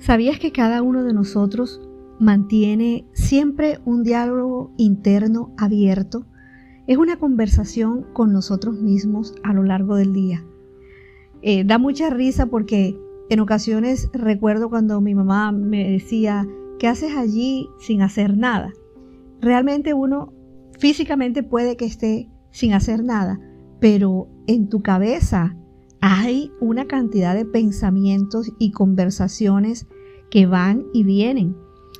¿Sabías que cada uno de nosotros mantiene siempre un diálogo interno abierto? Es una conversación con nosotros mismos a lo largo del día. Eh, da mucha risa porque en ocasiones recuerdo cuando mi mamá me decía, ¿qué haces allí sin hacer nada? Realmente uno físicamente puede que esté sin hacer nada, pero en tu cabeza hay una cantidad de pensamientos y conversaciones que van y vienen.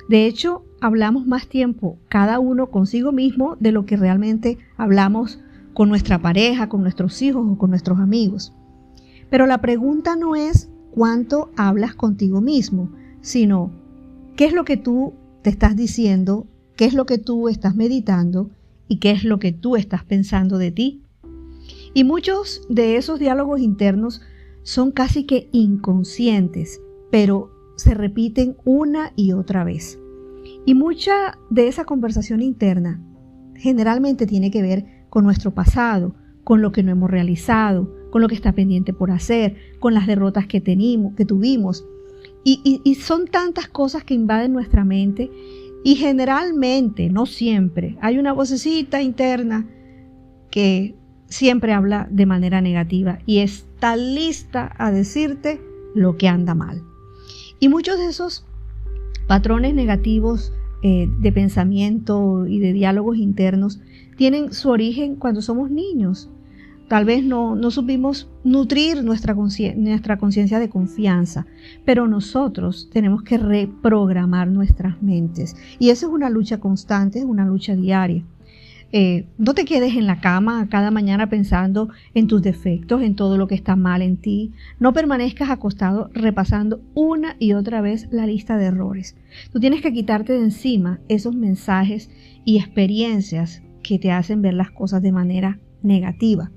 De hecho, hablamos más tiempo cada uno consigo mismo de lo que realmente hablamos con nuestra pareja, con nuestros hijos o con nuestros amigos. Pero la pregunta no es cuánto hablas contigo mismo, sino qué es lo que tú te estás diciendo, qué es lo que tú estás meditando y qué es lo que tú estás pensando de ti. Y muchos de esos diálogos internos son casi que inconscientes, pero se repiten una y otra vez. Y mucha de esa conversación interna generalmente tiene que ver con nuestro pasado, con lo que no hemos realizado, con lo que está pendiente por hacer, con las derrotas que, tenimos, que tuvimos. Y, y son tantas cosas que invaden nuestra mente y generalmente, no siempre, hay una vocecita interna que siempre habla de manera negativa y está lista a decirte lo que anda mal. Y muchos de esos patrones negativos eh, de pensamiento y de diálogos internos tienen su origen cuando somos niños. Tal vez no, no supimos nutrir nuestra conciencia de confianza, pero nosotros tenemos que reprogramar nuestras mentes. Y eso es una lucha constante, es una lucha diaria. Eh, no te quedes en la cama cada mañana pensando en tus defectos, en todo lo que está mal en ti. No permanezcas acostado repasando una y otra vez la lista de errores. Tú tienes que quitarte de encima esos mensajes y experiencias que te hacen ver las cosas de manera negativa.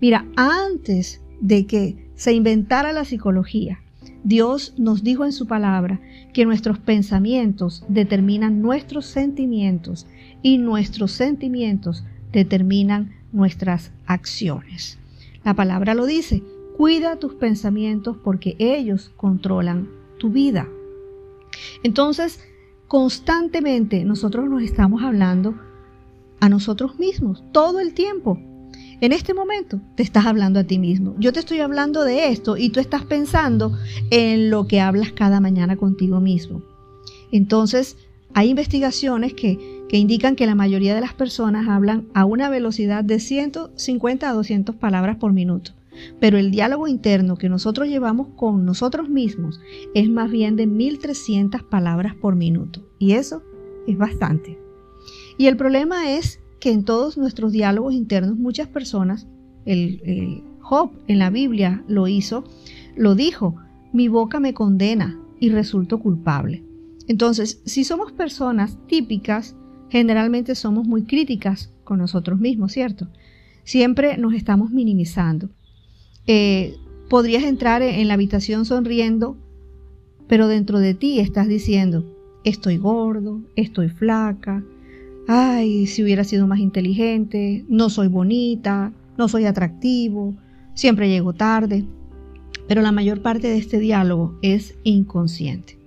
Mira, antes de que se inventara la psicología, Dios nos dijo en su palabra que nuestros pensamientos determinan nuestros sentimientos y nuestros sentimientos determinan nuestras acciones. La palabra lo dice, cuida tus pensamientos porque ellos controlan tu vida. Entonces, constantemente nosotros nos estamos hablando a nosotros mismos todo el tiempo. En este momento te estás hablando a ti mismo. Yo te estoy hablando de esto y tú estás pensando en lo que hablas cada mañana contigo mismo. Entonces, hay investigaciones que, que indican que la mayoría de las personas hablan a una velocidad de 150 a 200 palabras por minuto. Pero el diálogo interno que nosotros llevamos con nosotros mismos es más bien de 1300 palabras por minuto. Y eso es bastante. Y el problema es que en todos nuestros diálogos internos muchas personas, el, Job en la Biblia lo hizo, lo dijo, mi boca me condena y resulto culpable. Entonces, si somos personas típicas, generalmente somos muy críticas con nosotros mismos, ¿cierto? Siempre nos estamos minimizando. Eh, podrías entrar en la habitación sonriendo, pero dentro de ti estás diciendo, estoy gordo, estoy flaca, ay, si hubiera sido más inteligente, no soy bonita, no soy atractivo, siempre llego tarde. Pero la mayor parte de este diálogo es inconsciente.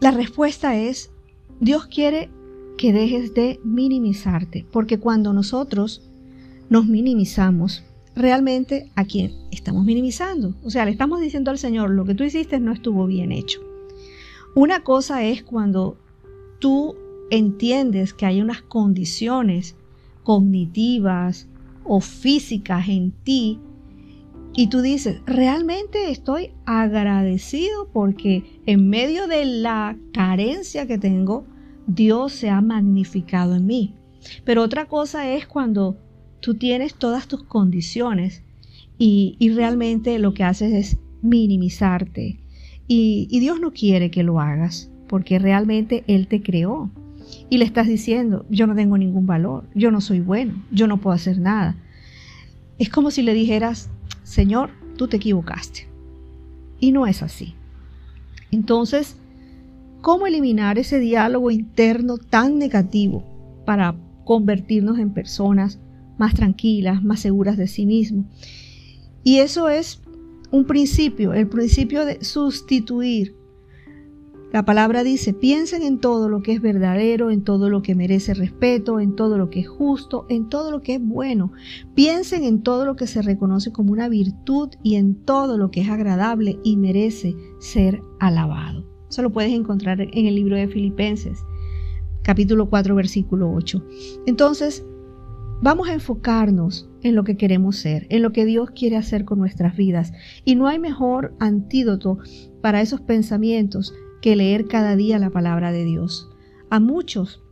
La respuesta es, Dios quiere que dejes de minimizarte, porque cuando nosotros nos minimizamos, realmente a quién estamos minimizando. O sea, le estamos diciendo al Señor, lo que tú hiciste no estuvo bien hecho. Una cosa es cuando tú entiendes que hay unas condiciones cognitivas o físicas en ti y tú dices, realmente estoy agradecido porque en medio de la carencia que tengo, Dios se ha magnificado en mí. Pero otra cosa es cuando tú tienes todas tus condiciones y, realmente lo que haces es minimizarte. Y, y Dios no quiere que lo hagas porque realmente Él te creó y le estás diciendo, yo no tengo ningún valor, yo no soy bueno, yo no puedo hacer nada. Es como si le dijeras, Señor, tú te equivocaste. Y no es así. Entonces, ¿cómo eliminar ese diálogo interno tan negativo para convertirnos en personas más tranquilas, más seguras de sí mismos? Y eso es un principio, el principio de sustituir. La palabra dice, piensen en todo lo que es verdadero, en todo lo que merece respeto, en todo lo que es justo, en todo lo que es bueno. Piensen en todo lo que se reconoce como una virtud y en todo lo que es agradable y merece ser alabado. Eso lo puedes encontrar en el libro de Filipenses, capítulo 4, versículo 8. Entonces, vamos a enfocarnos en lo que queremos ser, en lo que Dios quiere hacer con nuestras vidas. Y no hay mejor antídoto para esos pensamientos que leer cada día la palabra de Dios. A muchos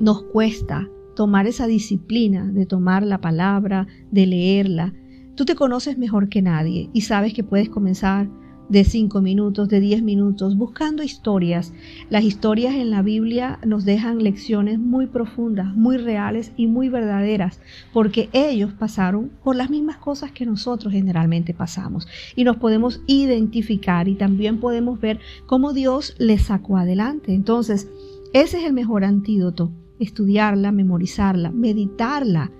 nos cuesta tomar esa disciplina de tomar la palabra, de leerla. Tú te conoces mejor que nadie y sabes que puedes comenzar de cinco minutos, de diez minutos, buscando historias. Las historias en la Biblia nos dejan lecciones muy profundas, muy reales y muy verdaderas, porque ellos pasaron por las mismas cosas que nosotros generalmente pasamos y nos podemos identificar y también podemos ver cómo Dios les sacó adelante. Entonces, ese es el mejor antídoto, estudiarla, memorizarla, meditarla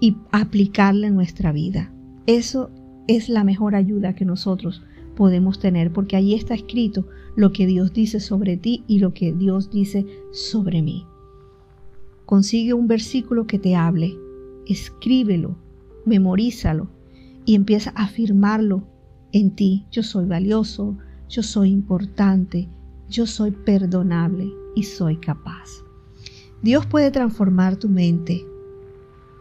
y aplicarla en nuestra vida. Eso es la mejor ayuda que nosotros podemos tener, porque ahí está escrito lo que Dios dice sobre ti y lo que Dios dice sobre mí. Consigue un versículo que te hable, escríbelo, memorízalo y empieza a afirmarlo en ti. Yo soy valioso, yo soy importante, yo soy perdonable y soy capaz. Dios puede transformar tu mente,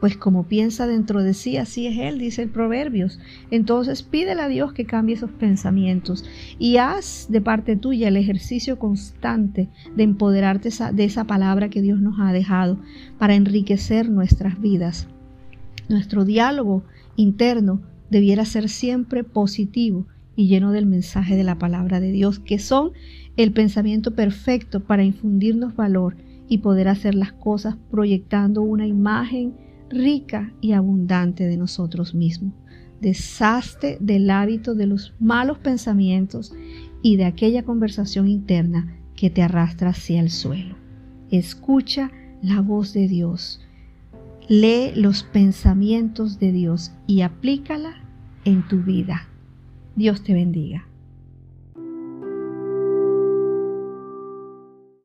pues como piensa dentro de sí, así es Él, dice el Proverbios. Entonces pídele a Dios que cambie esos pensamientos y haz de parte tuya el ejercicio constante de empoderarte de esa palabra que Dios nos ha dejado para enriquecer nuestras vidas. Nuestro diálogo interno debiera ser siempre positivo y lleno del mensaje de la palabra de Dios, que son el pensamiento perfecto para infundirnos valor y poder hacer las cosas proyectando una imagen rica y abundante de nosotros mismos. Deshazte del hábito de los malos pensamientos y de aquella conversación interna que te arrastra hacia el suelo. Escucha la voz de Dios. Lee los pensamientos de Dios y aplícala en tu vida. Dios te bendiga.